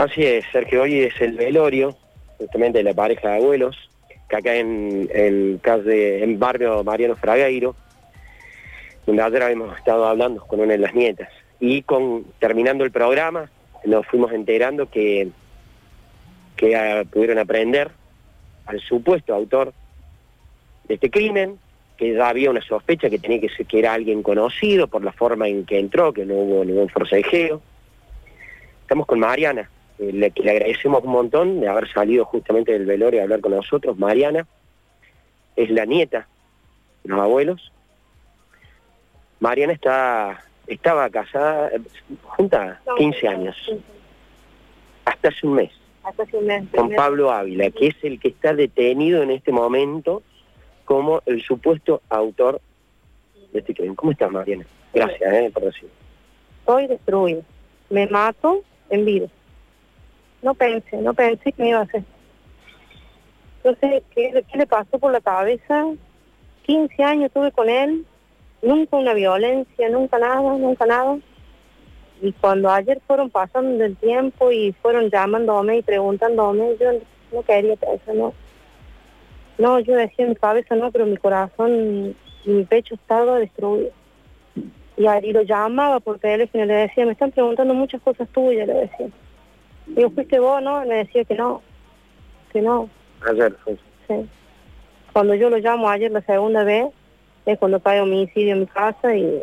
Así es, Sergio, hoy es el velorio, justamente de la pareja de abuelos, que acá en, en en barrio Mariano Fragueiro, donde ayer habíamos estado hablando con una de las nietas. Y con terminando el programa, nos fuimos enterando que, que ah, pudieron aprender al supuesto autor de este crimen, que ya había una sospecha que tenía que ser que era alguien conocido por la forma en que entró, que no hubo ningún forcejeo. Estamos con Mariana, eh, le, le agradecemos un montón de haber salido justamente del velorio a hablar con nosotros. Mariana es la nieta de los abuelos. Mariana está estaba casada, eh, junta 15 años, hasta hace un mes, Hasta hace un mes. con Pablo Ávila, que es el que está detenido en este momento como el supuesto autor de este crimen. ¿Cómo estás, Mariana? Gracias eh, por decir. Estoy destruido. Me mato en vida. No pensé, no pensé que me iba a hacer. Entonces, ¿qué, qué le pasó por la cabeza? 15 años tuve con él, nunca una violencia, nunca nada, nunca nada. Y cuando ayer fueron pasando el tiempo y fueron llamándome y preguntándome, yo no quería eso, no. No, yo decía mi cabeza no, pero mi corazón y mi pecho estaba destruido. Y ahí lo llamaba por teléfono y le decía, me están preguntando muchas cosas tuyas, le decía. Digo, ¿fuiste vos, no? Y me decía que no, que no, Ayer fue. sí. Cuando yo lo llamo ayer la segunda vez, es cuando cae homicidio en mi casa y,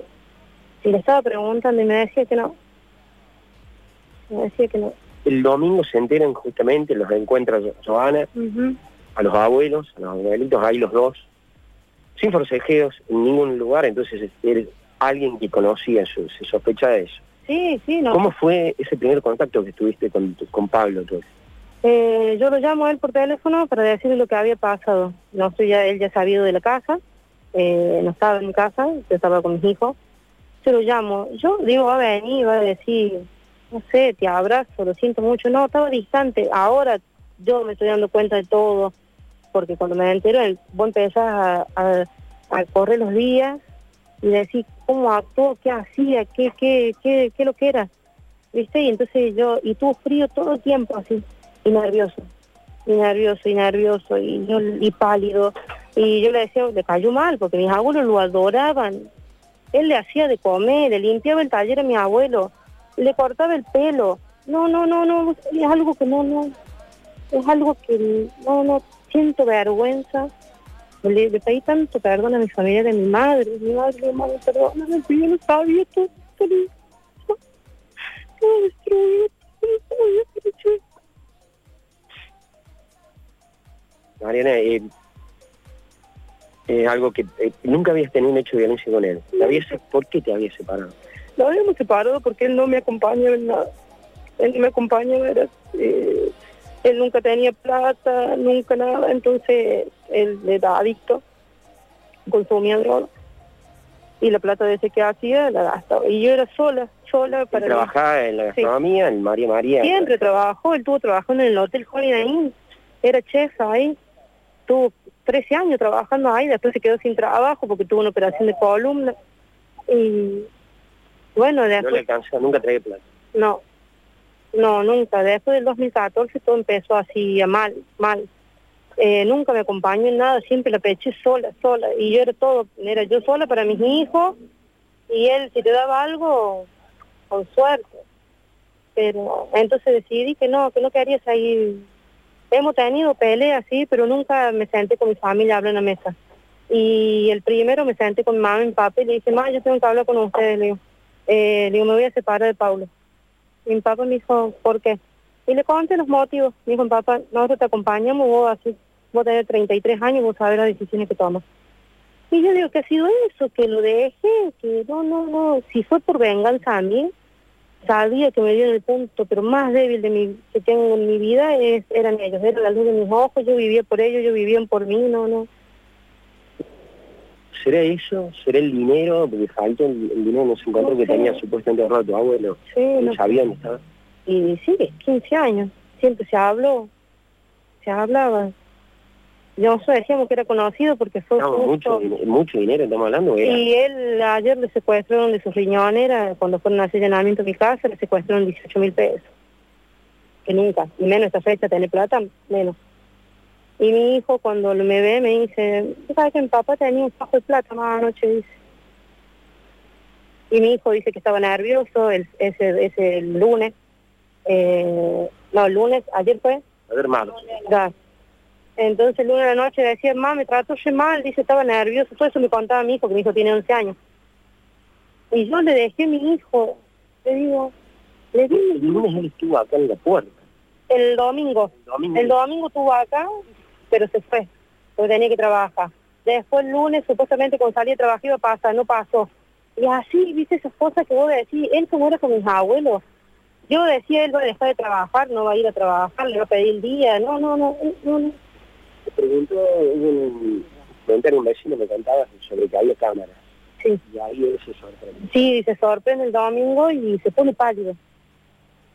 y le estaba preguntando y me decía que no. Me decía que no. El domingo se enteran justamente, los encuentra Jo- Joana, a los abuelos, a los abuelitos, ahí los dos, sin forcejeos en ningún lugar, entonces es él, alguien que conocía, su- se sospecha de eso. Sí, sí, no. ¿Cómo fue ese primer contacto que tuviste con, con Pablo? tú? Eh, yo lo llamo a él por teléfono para decirle lo que había pasado. No estoy ya, él ya sabido de la casa, eh, no estaba en mi casa, yo estaba con mis hijos. Yo lo llamo, yo digo, va a venir, va a decir, no sé, te abrazo, lo siento mucho. No, estaba distante. Ahora yo me estoy dando cuenta de todo, porque cuando me entero, él- vos empezás a, a- a correr los días y decir cómo actuó, qué hacía, qué, qué, qué, qué lo que era. ¿Viste? Y entonces yo, y tuvo frío todo el tiempo así y nervioso, y nervioso, y nervioso, y, yo, y pálido. Y yo le decía, le cayó mal, porque mis abuelos lo adoraban. Él le hacía de comer, le limpiaba el taller a mi abuelo, le cortaba el pelo. No, no, no, no, es algo que no, no, es algo que no, no, siento vergüenza. Le, le pedí tanto perdón a mi familia, a mi madre, mi madre, mi madre, perdóname, que yo no sabía todo, todo, todo, todo destruido, todo, todo. Mariana, eh, es algo que eh, nunca habías tenido un hecho de violencia con él. ¿Te habías- ¿Por qué te habías separado? Nos habíamos separado porque él no me acompañaba en nada. Él no me acompañaba, era, eh, él nunca tenía plata, nunca nada, entonces él era adicto, consumía droga. Y la plata de ese que hacía la gastaba. Y yo era sola, sola Él para... trabajaba en la gastronomía, en María María. Siempre trabajó, él estuvo trabajando en el Hotel Holiday Inn, era chef ahí, tuvo 13 años trabajando ahí, después se quedó sin trabajo porque tuvo una operación de columna. Y bueno, No después... le alcanzó, nunca traía plata. No, no, nunca. Después del 2014 todo empezó así mal, mal. Eh, nunca me acompañó en nada, siempre la peché sola, sola. Y yo era todo, era yo sola para mis hijos y él si te daba algo, con suerte. Pero entonces decidí que no, que no quería seguir. Hemos tenido peleas, sí, pero nunca me senté con mi familia hablar en la mesa. Y el primero me senté con mi mamá y mi papá y le dije, mamá, yo tengo que hablar con ustedes, le digo. Eh, le digo, me voy a separar de Paulo. Mi papá me dijo, ¿por qué? Y le conté los motivos. Me dijo, papá, nosotros te acompañamos, vos así, vos tenés 33 años, vos sabés las decisiones que tomas. Y yo digo, ¿qué ha sido eso? Que lo deje, que no, no, no. Si fue por venganza a mí, sabía que me dio en el punto, pero más débil de mi, que tengo en mi vida es, eran ellos, era la luz de mis ojos, yo vivía por ellos, ellos vivían por mí, no, no. ¿Será eso? ¿Será el dinero? Porque faltó el, el dinero, no se encontró No que sé. tenía supuestamente tu abuelo. Sí, ¿No sabía dónde estaba? Y sí, 15 años, siempre se habló, se hablaba. Nosotros decíamos que era conocido porque fue No, mucho, mucho dinero estamos hablando. era- Y él ayer le secuestraron de sus riñones, era cuando fueron a hacer llenamiento a mi casa, le secuestraron 18 mil pesos. que nunca, y menos esta fecha, tener plata, menos. Y mi hijo cuando me ve me dice, ¿sabes que mi papá tenía un fajo de plata más anoche? Dice. Y mi hijo dice que estaba nervioso el, ese, ese lunes. Eh, no, el lunes, ayer fue. Ayer malo. Entonces el lunes de la noche decía, mamá, me trató re mal, dice, estaba nervioso. Todo eso me contaba mi hijo, que mi hijo tiene 11 años. Y yo le dejé a mi hijo, le digo, le di El lunes él estuvo acá en la puerta. el domingo. El domingo. El domingo estuvo acá, pero se fue, porque tenía que trabajar. Después el lunes, supuestamente cuando salí de trabajo iba a pasar, no pasó. Y así, viste esas cosas que vos decís, él como era con mis abuelos. Yo decía, él va a dejar de trabajar, no va a ir a trabajar, le va a pedir el día. No, no, no, no, no. Me preguntó un, un vecino, me contaba sobre que había cámaras. Sí, Y ahí él se sorprendió. sí, se sorprende el domingo y se pone pálido.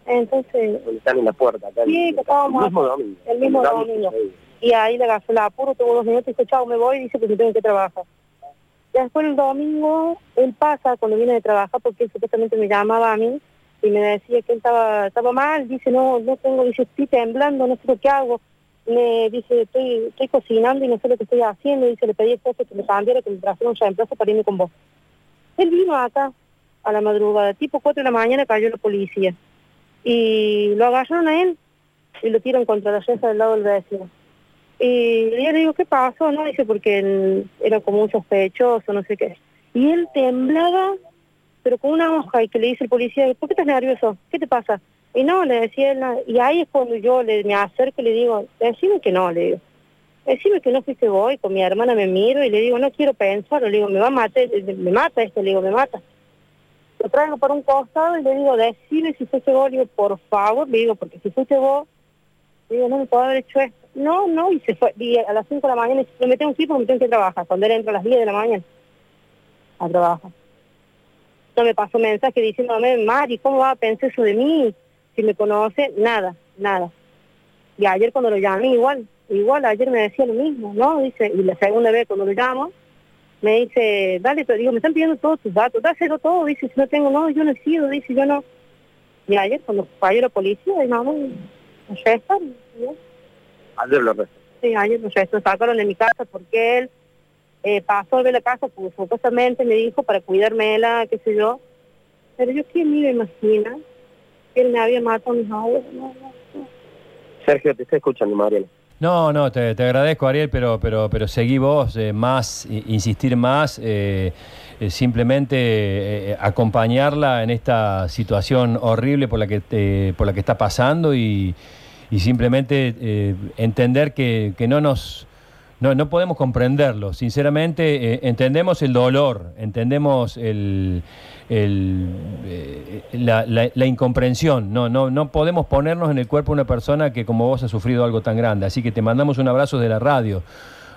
Entonces, están en la puerta acá. Sí, el, el mismo domingo. El mismo domingo. Y ahí le agarró el apuro, tuvo dos minutos y dice, chao, me voy, y dice que tengo que trabajar. Después el domingo, él pasa cuando viene de trabajar, porque él supuestamente me llamaba a mí y me decía que él estaba estaba mal, dice, no, no tengo, dice, estoy temblando, no sé lo que hago. Me dice, estoy, estoy cocinando y no sé lo que estoy haciendo, dice, le pedí a esposo que me cambiara, que me trajera un reemplazo para irme con vos. Él vino acá a la madrugada, tipo 4 de la mañana cayó la policía y lo agarraron a él y lo tiran contra la reja del lado del vecino. Y yo le digo, ¿qué pasó? No, dice, porque él era como un sospechoso, no sé qué. Y él temblaba, pero con una hoja, y que le dice el policía, ¿por qué estás nervioso? ¿Qué te pasa? Y no, le decía él, y ahí es cuando yo le, me acerco y le digo, decime que no, le digo. Decime que no fuiste vos, y con mi hermana me miro y le digo, no quiero pensarlo, le digo, me va a matar, me mata esto, le digo, me mata. Lo traigo por un costado y le digo, decime si fuiste vos, le digo, por favor, le digo, porque si fuiste vos, digo, no me puedo haber hecho esto. No, no, y se fue. Y a las 5 de la mañana, dice, me tengo que ir porque me tengo que trabajar. Cuando él entra a las 10 de la mañana a trabajar. No me pasó mensaje diciéndome, Mari, ¿cómo va a pensar eso de mí? Si me conoce, nada, nada. Y ayer cuando lo llamé, igual, igual, ayer me decía lo mismo, ¿no? Dice, y la segunda vez cuando lo llamo, me dice, dale, te digo, me están pidiendo todos tus datos, dáselo todo, dice, si no tengo, no, yo no he sido, dice, yo no. Y ayer cuando falló la policía, y no, no, no sé, está, ¿no? Ayer lo resté. Sí, ayer lo sacaron de mi casa porque él eh, pasó a ver la casa, pues supuestamente me dijo para cuidármela, qué sé yo. Pero yo quién me iba a imaginar que él me había matado a mis abuelos. No, no, no. Sergio, te está escuchando, Mariela. No, no, te, te agradezco, Ariel, pero, pero, pero seguí vos eh, más, insistir más, eh, eh, simplemente eh, acompañarla en esta situación horrible por la que, te- por la que está pasando y, y simplemente eh, entender que, que no nos... No, no podemos comprenderlo, sinceramente eh, entendemos el dolor, entendemos el, el, eh, la, la- la incomprensión, no, no, no podemos ponernos en el cuerpo de una persona que como vos ha sufrido algo tan grande, así que te mandamos un abrazo de la radio.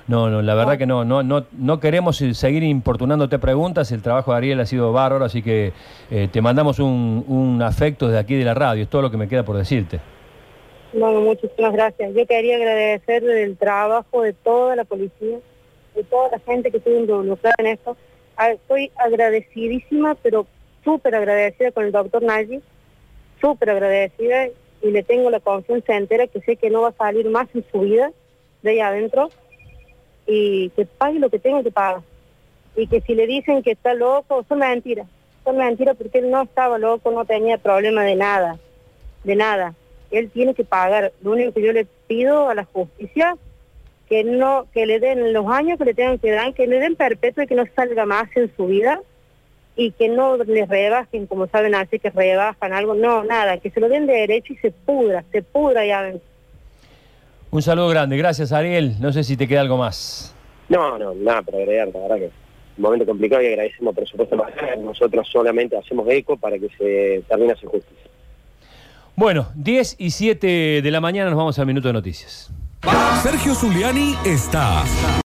No, no, la verdad que no, no, no, no queremos seguir importunándote preguntas, el trabajo de Ariel ha sido bárbaro, así que te mandamos un, un afecto desde aquí de la radio, es todo lo que me queda por decirte. Bueno, muchísimas gracias. Yo quería agradecer el trabajo de toda la policía, de toda la gente que estuvo involucrada en esto. Estoy agradecidísima, pero súper agradecida con el doctor Nagy, súper agradecida y le tengo la confianza entera que sé que no va a salir más en su vida de ahí adentro y que pague lo que tenga que pagar. Y que si le dicen que está loco, son mentiras. Son mentiras porque él no estaba loco, no tenía problema de nada, de nada él tiene que pagar. Lo único que yo le pido a la justicia que no que le den los años que le tengan que dar, que le den perpetuo y que no salga más en su vida y que no le rebajen, como saben así que rebajan algo, no, nada, que se lo den de derecho y se pudra, se pudra ya. Un saludo grande, gracias Ariel, no sé si te queda algo más. No, no, nada para agregar, la verdad que es un momento complicado y agradecemos por supuesto más. Nosotros solamente hacemos eco para que se termine su justicia. Bueno, 10 y 7 de la mañana nos vamos al minuto de noticias. Sergio Zuliani está